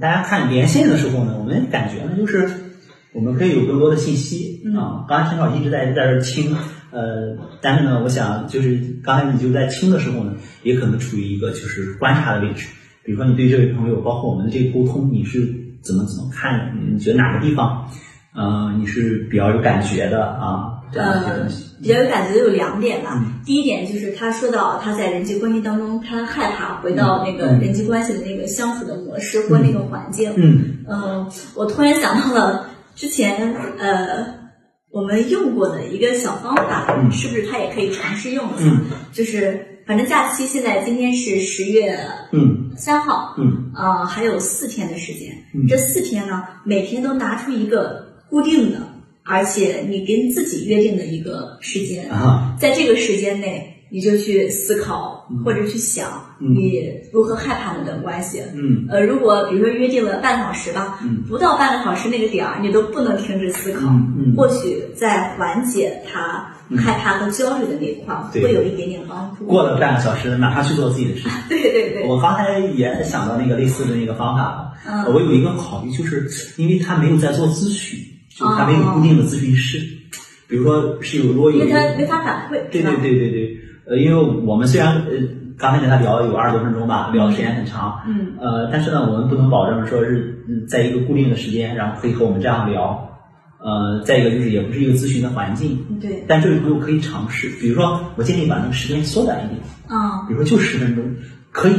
大家看连线的时候呢，我们感觉呢就是我们可以有更多的信息啊。刚才陈老一直在在这儿听，呃，但是呢，我想就是刚才你就在听的时候呢，也可能处于一个就是观察的位置。比如说你对这位朋友，包括我们的这个沟通，你是怎么怎么看的？你觉得哪个地方，呃，你是比较有感觉的啊？这样一些东西。比较有感觉的有两点吧。第一点就是他说到他在人际关系当中，他害怕回到那个人际关系的那个相处的模式或那个环境。嗯嗯，我突然想到了之前呃我们用过的一个小方法，嗯是不是他也可以尝试用一下？嗯就是反正假期现在今天是十月嗯三号，嗯呃，还有四天的时间。嗯这四天呢，每天都拿出一个固定的，而且你跟自己约定的一个时间，啊在这个时间内，你就去思考嗯或者去想嗯你如何害怕那段关系。嗯呃，如果比如说约定了半小时吧，嗯不到半个小时那个点儿，你都不能停止思考，或许在缓解他害怕和焦虑的那一块儿，会有一点点帮助。过了半个小时，马上去做自己的事情。对对对，我刚才也想到那个类似的那个方法了。嗯我有一个考虑，就是因为他没有在做咨询，就他没有哦固定的咨询师。比如说是有如果有一个因为他没法反馈，对对对对对，呃，因为我们虽然呃刚才跟他聊有二十多分钟吧，聊的时间很长，嗯。呃，但是呢，我们不能保证说是嗯在一个固定的时间，然后可以和我们这样聊。呃，再一个就是也不是一个咨询的环境，对，但这位朋友可以尝试，比如说我建议把那个时间缩短一点，啊比如说就十分钟，可以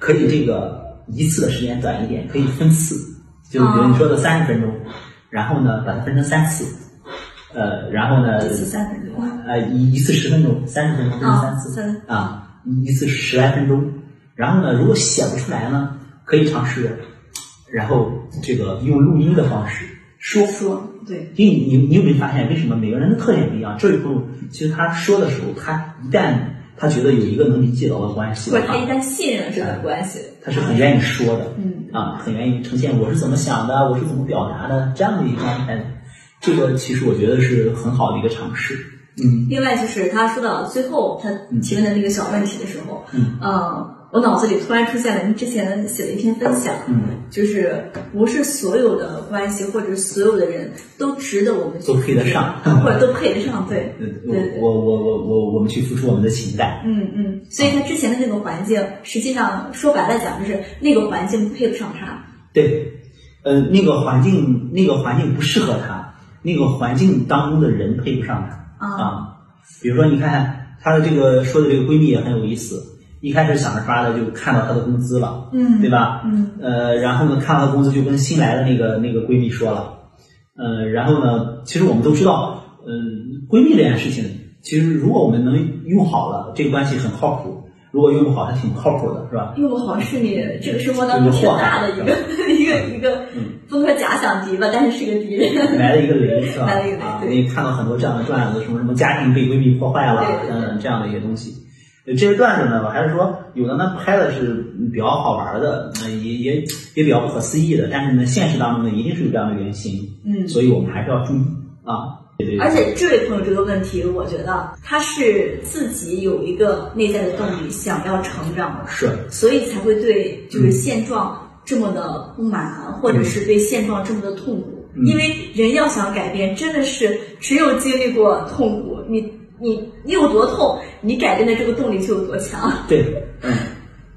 可以这个一次的时间短一点，可以分次，就比如你说的三十分钟，然后呢把它分成三次，呃，然后呢一次三分钟，呃一一次十分钟，三十分钟分成三次啊一次十来分钟，然后呢如果写不出来呢，可以尝试，然后这个用录音的方式说。说对，因为你你有没有发现，为什么每个人的特点不一样？这位朋友其实他说的时候，他一旦他觉得有一个能理解到的关系的话或者他一，旦信任了这段关系，他是很愿意说的，嗯啊，很愿意呈现我是怎么想的，我是怎么表达的这样的一个状态。这个其实我觉得是很好的一个尝试。嗯另外就是他说到最后他提问的那个小问题的时候，嗯呃，我脑子里突然出现了你之前写的一篇分享，嗯，就是不是所有的关系或者所有的人都值得我们去都配得上或者都配得上，对，呃对对我我我我我我们去付出我们的情感。嗯嗯，所以他之前的那个环境，实际上说白了讲，就是那个环境配不上他。对，呃，那个环境那个环境不适合他，那个环境当中的人配不上他。啊啊，比如说你看她的这个说的这个闺蜜也很有意思，一开始想着法的就看到她的工资了，嗯对吧？嗯呃，然后呢，看到她工资就跟新来的那个那个闺蜜说了，呃，然后呢，其实我们都知道，嗯、闺蜜这件事情，其实如果我们能用好了，这个关系很靠谱；如果用不好，还挺不靠谱的，是吧？用不好是你这个生活当中挺大的 一个一个一个，不能说假想敌吧，但是是个敌人。来了一个雷是吧？来了一个雷啊，对你看到很多这样的段子，什么什么家庭被闺蜜破坏了嗯，这样的一些东西。呃这些段子呢，我还是说有的呢拍的是比较好玩的，呃也也也比较不可思议的，但是呢，现实当中呢一定是有这样的原型，嗯所以我们还是要注意啊。对对对而且这位朋友这个问题，我觉得他是自己有一个内在的动力，想要成长的，是所以才会对就是现状这么的不满，或者是对现状这么的痛苦。嗯因为人要想改变，真的是只有经历过痛苦，你你你有多痛，你改变的这个动力就有多强。对，嗯，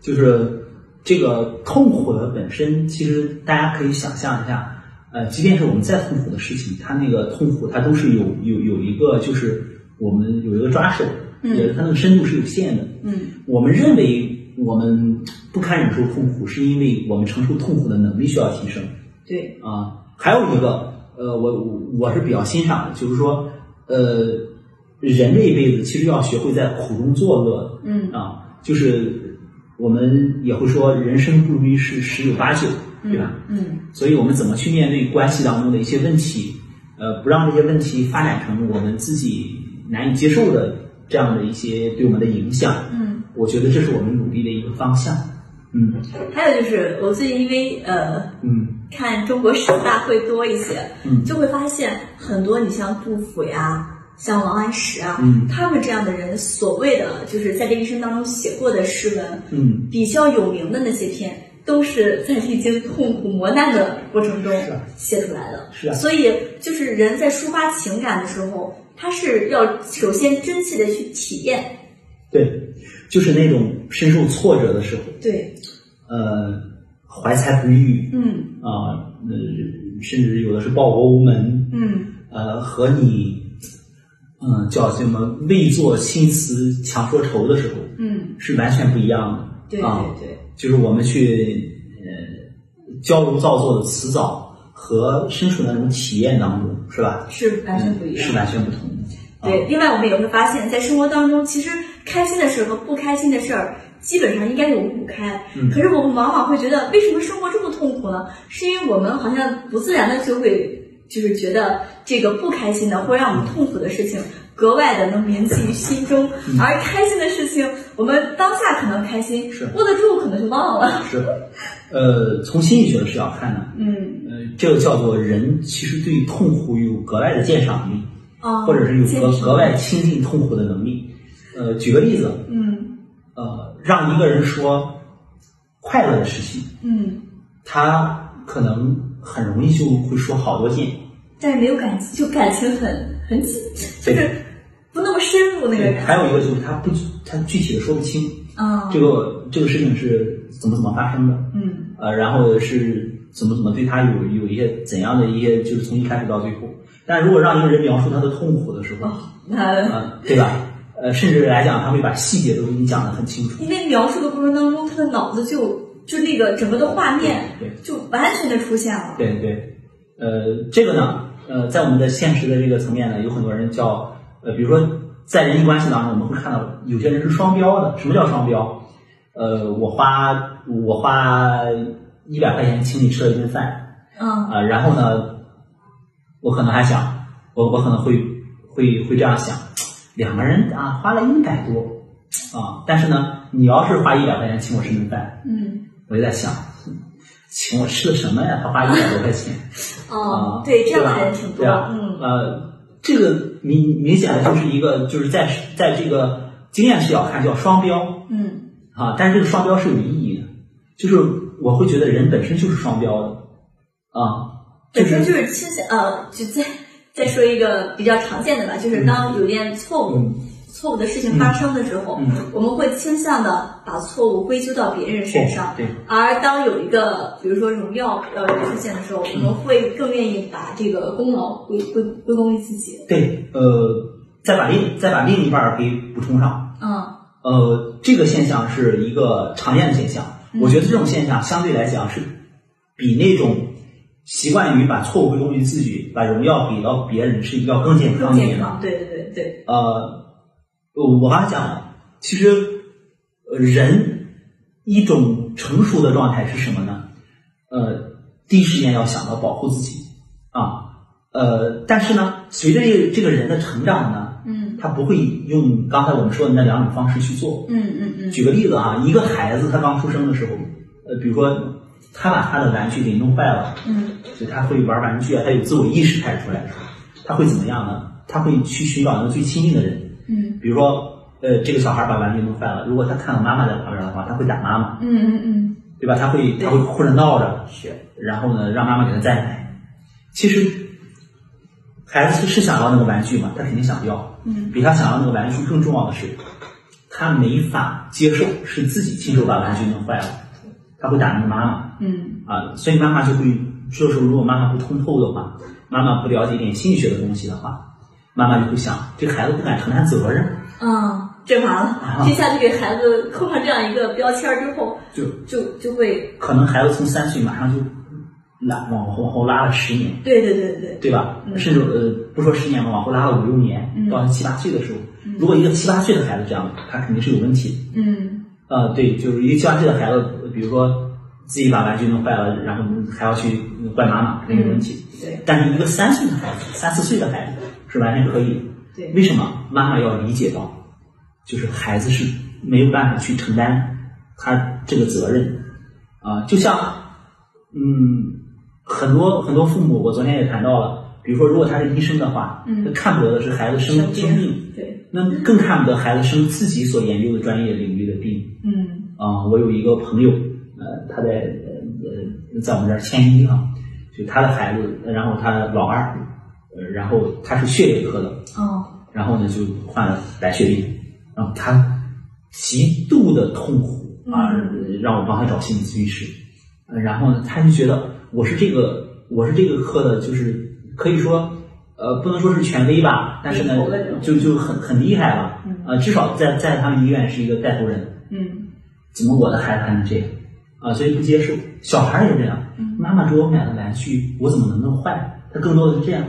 就是这个痛苦的本身，其实大家可以想象一下，呃，即便是我们再痛苦的事情，它那个痛苦它都是有有有一个就是我们有一个抓手，嗯它那个深度是有限的。嗯我们认为我们不堪忍受痛苦，是因为我们承受痛苦的能力需要提升。对，啊，还有一个，呃，我我我是比较欣赏的，就是说，呃，人这一辈子其实要学会在苦中作乐，嗯。啊，就是我们也会说，人生不如意事十有八九，对吧？嗯。所以我们怎么去面对关系当中的一些问题，呃，不让这些问题发展成我们自己难以接受的这样的一些对我们的影响，嗯。我觉得这是我们努力的一个方向。嗯。还有就是，我最近因为呃嗯。看中国十大会多一些，嗯。就会发现很多你像杜甫呀，像王安石啊，嗯他们这样的人，所谓的就是在这一生当中写过的诗文，嗯比较有名的那些篇，都是在历经痛苦磨难的过程中写出来的。是啊，所以就是人在抒发情感的时候，他是要首先真切的去体验。对，就是那种深受挫折的时候。对。呃，怀才不遇。嗯。啊，呃，甚至有的是报国无门。嗯。呃，和你，嗯，叫什么未作新词强说愁的时候。嗯。是完全不一样的。对对对。就是我们去呃矫揉造作的辞藻和身处那种体验当中，是吧？是完全不一样，是完全不同的。对，另外我们也会发现，在生活当中，其实开心的事和不开心的事儿基本上应该有五五开。嗯。可是我们往往会觉得，为什么生活这么痛苦呢？是因为我们好像不自然的就会就是觉得这个不开心的或让我们痛苦的事情。格外的能铭记于心中，而开心的事情，我们当下可能开心，是握得住，可能就忘了。是，呃，从心理学的视角看呢，嗯，呃，这个叫做人其实对痛苦有格外的鉴赏力，啊，或者是有格格外亲近痛苦的能力。呃，举个例子，嗯，呃，让一个人说快乐的事情，嗯，他可能很容易就会说好多遍，但是没有感情，就感情很很紧，就是。不那么深入那个，还有一个就是他不，他具体的说不清啊，这个这个事情是怎么怎么发生的，嗯，呃，然后是怎么怎么对他有有一些怎样的一些，就是从一开始到最后。但如果让一个人描述他的痛苦的时候，那对吧？呃，甚至来讲，他会把细节都给你讲得很清楚。因为描述的过程当中，他的脑子就就那个整个的画面，对，就完全的出现了。对对，呃，这个呢，呃，在我们的现实的这个层面呢，有很多人叫。呃，比如说在人际关系当中，我们会看到有些人是双标的。什么叫双标？呃，我花我花一百块钱请你吃了一顿饭，嗯，啊，然后呢，我可能还想，我我可能会会会这样想，两个人啊花了一百多，啊，但是呢，你要是花一百块钱请我吃顿饭，嗯，我就在想，请我吃的什么呀？他花一百多块钱，哦，对，这样的人挺多，嗯，呃。这个明明显的就是一个，就是在在这个经验视角看叫双标，嗯，啊，但是这个双标是有意义的，就是我会觉得人本身就是双标的，啊，本身就是倾向呃，就再再说一个比较常见的吧，就是当有点错误。错误的事情发生的时候，我们会倾向的把错误归咎到别人身上。对。而当有一个，比如说荣耀要出现的时候，我们会更愿意把这个功劳归归归功于自己。对，呃，再把另再把另一半给补充上。嗯。呃，这个现象是一个常见的现象。我觉得这种现象相对来讲是比那种习惯于把错误归功于自己，把荣耀给到别人是要更健康一点的。对对对对。呃。我刚才讲了，其实，呃，人一种成熟的状态是什么呢？呃，第一时间要想到保护自己啊，呃，但是呢，随着这这个人的成长呢，嗯，他不会用刚才我们说的那两种方式去做，嗯嗯嗯。举个例子啊，一个孩子他刚出生的时候，呃，比如说他把他的玩具给弄坏了，嗯，就他会玩玩具啊，他有自我意识开始出来的时候，他会怎么样呢？他会去寻找那个最亲近的人。嗯，比如说，呃，这个小孩把玩具弄坏了，如果他看到妈妈在旁边的话，他会打妈妈。嗯嗯嗯，对吧？他会他会哭着闹着，是，然后呢，让妈妈给他再买。其实，孩子是想要那个玩具嘛，他肯定想要。嗯，比他想要那个玩具更重要的是，他没法接受是自己亲手把玩具弄坏了，他会打那个妈妈。嗯，啊，所以妈妈就会，这时候如果妈妈不通透的话，妈妈不了解一点心理学的东西的话。妈妈就会想，这个孩子不敢承担责任，嗯，这完了，这下就给孩子扣上这样一个标签之后，就就就会，可能孩子从三岁马上就拉往后往后拉了十年，对对对对，对吧？甚至呃不说十年吧，往后拉了五六年，到七八岁的时候，如果一个七八岁的孩子这样，他肯定是有问题。的。嗯，呃，对，就是一个七八岁的孩子，比如说自己把玩具弄坏了，然后还要去怪妈妈，肯定有问题。对，但是一个三岁的孩子，三四岁的孩子。是完全可以。对，为什么妈妈要理解到，就是孩子是没有办法去承担他这个责任啊？就像，嗯，很多很多父母，我昨天也谈到了，比如说，如果他是医生的话，他看不得的是孩子生生病，对，那更看不得孩子生自己所研究的专业领域的病。嗯，啊，我有一个朋友，呃，他在呃在我们这儿签医啊，就他的孩子，然后他老二，呃，然后他是血液科的，哦，然后呢就患了白血病，然后他极度的痛苦啊，让我帮他找心理咨询师，呃然后呢他就觉得我是这个我是这个科的，就是可以说。呃，不能说是权威吧，但是呢，就就很很厉害了。呃，至少在在他们医院是一个带头人。嗯，怎么我的孩子还能这样？啊，所以不接受。小孩也这样。妈妈给我买的玩具，我怎么能弄坏？他更多的是这样。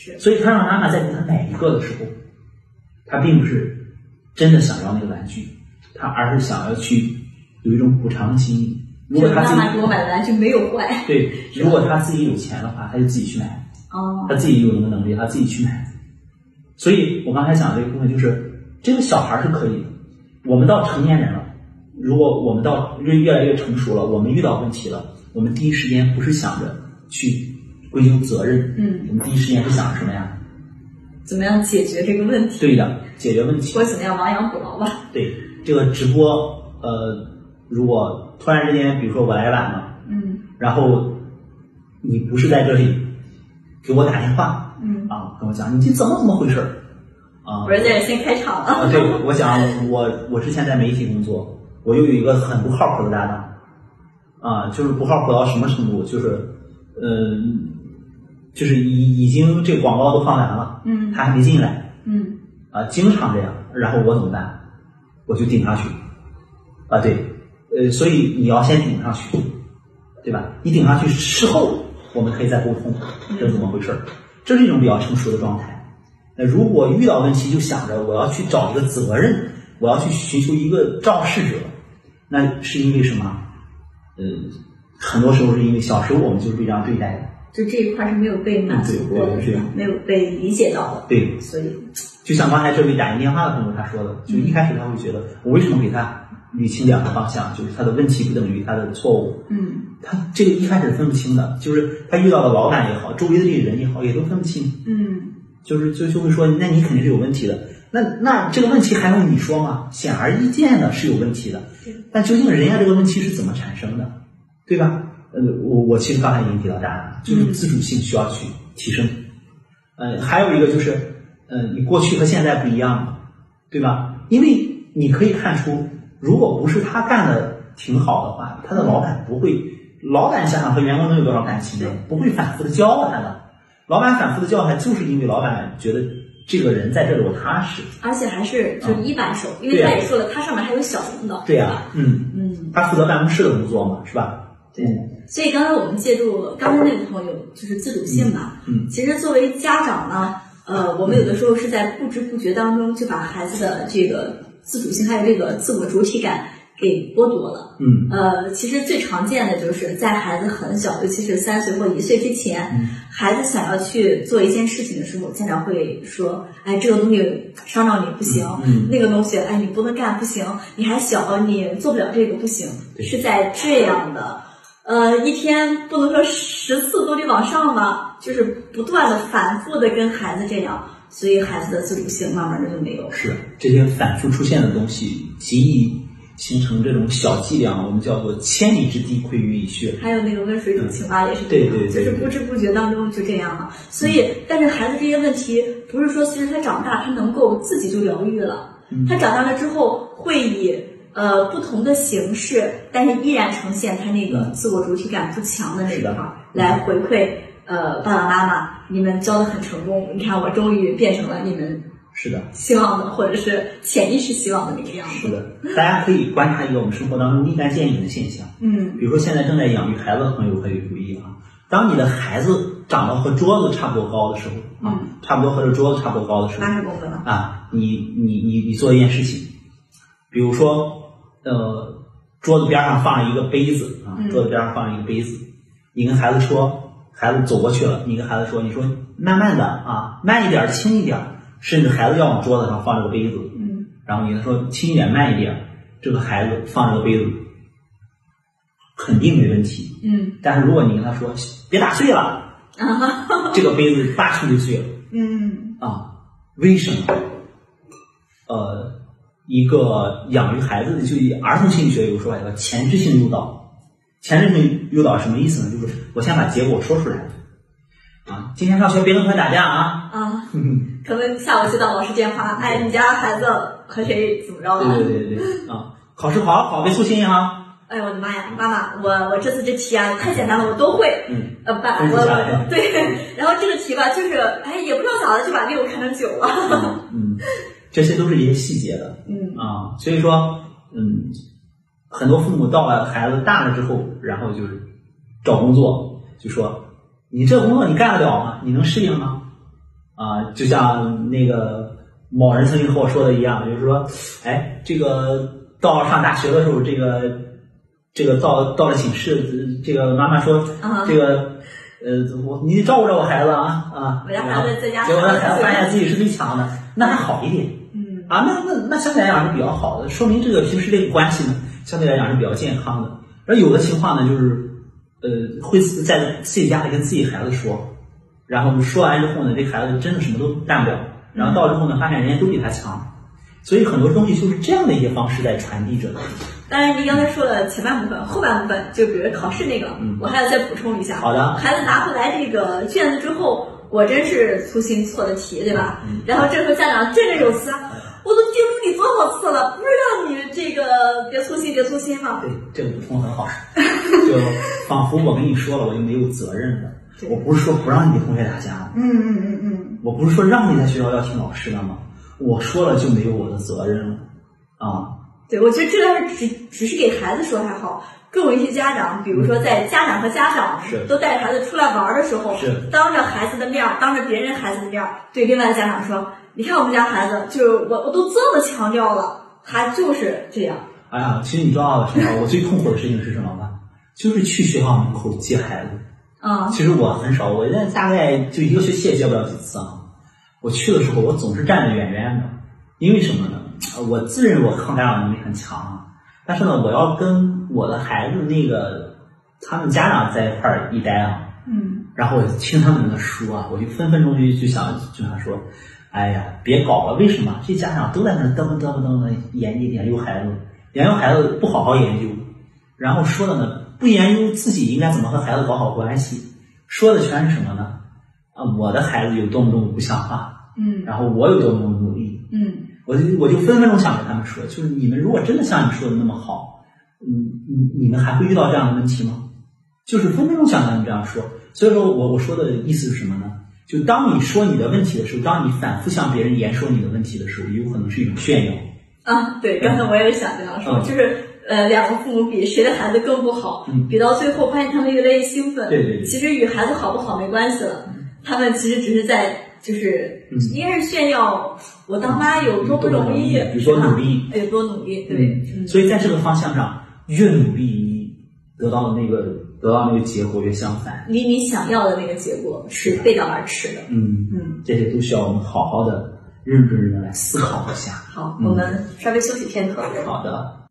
是。所以他让妈妈在给他买一个的时候，他并不是真的想要那个玩具，他而是想要去有一种补偿心理。如果他自己妈妈给我买的玩具没有坏。对，如果他自己有钱的话，他就自己去买。哦，他自己有那个能力，他自己去买。所以我刚才讲这个部分，就是这个小孩是可以的。我们到成年人了，如果我们到越越来越成熟了，我们遇到问题了，我们第一时间不是想着去归咎责任，嗯，我们第一时间是想着什么呀？怎么样解决这个问题？对的，解决问题。或怎么样亡羊补牢吧？对，这个直播，呃，如果突然之间，比如说我来晚了，嗯，然后你不是在这里。给我打电话，嗯啊，跟我讲你这怎么怎么回事儿，啊，不是在先开场了。啊，对，我讲我我之前在媒体工作，我又有一个很不靠谱的搭档，啊，就是不靠谱到什么程度，就是，嗯，就是已已经这广告都放完了，嗯，他还没进来，嗯，啊，经常这样，然后我怎么办？我就顶上去，啊，对，呃，所以你要先顶上去，对吧？你顶上去，事后。我们可以再沟通，这是怎么回事？这是一种比较成熟的状态。那如果遇到问题就想着我要去找一个责任，我要去寻求一个肇事者，那是因为什么？呃，很多时候是因为小时候我们就是被这样对待的，就这一块是没有被满足过的，没有被理解到的。对，所以就像刚才这位打进电话的朋友他说的，就一开始他会觉得我为什么给他捋清两个方向，就是他的问题不等于他的错误。嗯。他这个一开始分不清的，就是他遇到的老板也好，周围的这些人也好，也都分不清。嗯，就是就就会说，那你肯定是有问题的。那那这个问题还用你说吗？显而易见的是有问题的。但究竟人家这个问题是怎么产生的，对吧？呃，我我其实刚才已经提到答案了，就是自主性需要去提升。呃，还有一个就是，呃，你过去和现在不一样了，对吧？因为你可以看出，如果不是他干的挺好的话，他的老板不会。老板想想和员工能有多少感情呢？不会反复的教他的。老板反复的教他，就是因为老板觉得这个人在这里我踏实，而且还是就一把手，因为他也说了，他上面还有小领导。对呀，嗯嗯，他负责办公室的工作嘛，是吧？对。所以刚才我们借助刚才那个朋友，就是自主性嘛。嗯。其实作为家长呢，呃，我们有的时候是在不知不觉当中就把孩子的这个自主性还有这个自我主体感。给剥夺了，嗯，呃，其实最常见的就是在孩子很小，尤其是三岁或一岁之前，孩子想要去做一件事情的时候，家长会说，哎，这个东西伤到你不行，那个东西，哎，你不能干不行，你还小，你做不了这个不行，是在这样的，呃，一天不能说十次都得往上吧，就是不断的反复的跟孩子这样，所以孩子的自主性慢慢的就没有。是这些反复出现的东西，极易。形成这种小伎俩，我们叫做千里之堤溃于蚁穴。还有那个温水煮青蛙也是这样，对对，就是不知不觉当中就这样了。所以，但是孩子这些问题，不是说随着他长大，他能够自己就疗愈了。他长大了之后，会以呃不同的形式，但是依然呈现他那个自我主体感不强的那一块来回馈呃爸爸妈妈，你们教的很成功，你看我终于变成了你们。是的，希望的或者是潜意识希望的那个样子。是的，大家可以观察一个我们生活当中立竿见影的现象。嗯，比如说现在正在养育孩子的朋友可以注意啊，当你的孩子长到和桌子差不多高的时候啊，差不多和这桌子差不多高的时候，八十公分了啊，你你你你做一件事情，比如说呃，桌子边上放了一个杯子啊，桌子边上放了一个杯子，你跟孩子说，孩子走过去了，你跟孩子说，你说慢慢的啊，慢一点，轻一点。甚至孩子要往桌子上放这个杯子，嗯，然后你跟他说轻一点、慢一点，这个孩子放这个杯子肯定没问题，嗯。但是如果你跟他说别打碎了，这个杯子八成就碎了，嗯。啊，为什么？呃，一个养育孩子的，就以儿童心理学有个说法叫前置性诱导，前置性诱导什么意思呢？就是我先把结果说出来，啊，今天上学别跟同学打架啊，啊，可能下午接到老师电话，哎，你家孩子和谁怎么着了？对对对对对，啊，考试好好别粗心哈。哎呦我的妈呀，妈妈，我我这次这题啊太简单了，我都会。嗯。呃，爸，我我对，然后这个题吧，就是哎，也不知道咋的就把六看成九了。嗯，这些都是一些细节的。嗯。啊，所以说，嗯，很多父母到了孩子大了之后，然后就是找工作，就说你这工作你干得了吗？你能适应吗？啊，就像那个某人曾经和我说的一样，就是说，哎，这个到上大学的时候，这个。这个到到了寝室，这个妈妈说，这个呃，我你照顾照顾孩子啊啊，我家孩子在家，结果孩子发现自己是最强的，那还好一点，嗯啊，那那那相对来讲是比较好的，说明这个平时这个关系呢，相对来讲是比较健康的。而有的情况呢，就是呃，会在自己家里跟自己孩子说，然后说完之后呢，这孩子真的什么都干不了，然后到之后呢，发现人家都比他强。所以很多东西就是这样的一些方式在传递着。当然，您刚才说了前半部分，后半部分就比如考试那个，我还要再补充一下。好的。孩子拿回来这个卷子之后，果真是粗心错的题，对吧？然后这时候家长振振有词，我都叮嘱你多少次了，不是让你这个别粗心，别粗心吗？对，这个补充很好。就仿佛我跟你说了，我就没有责任了。我不是说不让你跟同学打架。嗯嗯嗯嗯。我不是说让你在学校要听老师的吗？我说了就没有我的责任了，啊，对，我觉得这要是只只是给孩子说还好，更有一些家长，比如说在家长和家长都带着孩子出来玩的时候，是当着孩子的面儿，当着别人孩子的面儿，对另外的家长说，你看我们家孩子，就我我都这么强调了，他就是这样。哎呀，其实你知道什么？我最痛苦的事情是什么吗？就是去学校门口接孩子。啊，其实我很少，我在大概就一个学期也接不了几次啊。我去的时候，我总是站得远远的，因为什么呢？我自认我抗干扰能力很强，但是呢，我要跟我的孩子那个他们家长在一块儿一待啊，嗯，然后我听他们的说啊，我就分分钟就就想就想说，哎呀，别搞了，为什么？这家长都在那嘚啵嘚啵嘚的研究研究孩子，研究孩子不好好研究，然后说的呢，不研究自己应该怎么和孩子搞好关系，说的全是什么呢？啊，我的孩子有多么多么不像话，嗯，然后我有多么努力，嗯，我就我就分分钟想跟他们说，就是你们如果真的像你说的那么好，嗯，你你们还会遇到这样的问题吗？就是分分钟想跟他们这样说。所以说我我说的意思是什么呢？就当你说你的问题的时候，当你反复向别人言说你的问题的时候，有可能是一种炫耀。啊，对，刚才我也想这样说，就是呃，两个父母比谁的孩子更不好，比到最后发现他们越来越兴奋，对对，其实与孩子好不好没关系了。他们其实只是在，就是应该是炫耀我当妈有多不容易，有多努力，有多努力，对。所以在这个方向上，越努力，你得到的那个得到那个结果越相反，离你想要的那个结果是背道而驰的。嗯嗯，这些都需要我们好好的、认真的来思考一下。好，我们稍微休息片刻。好的。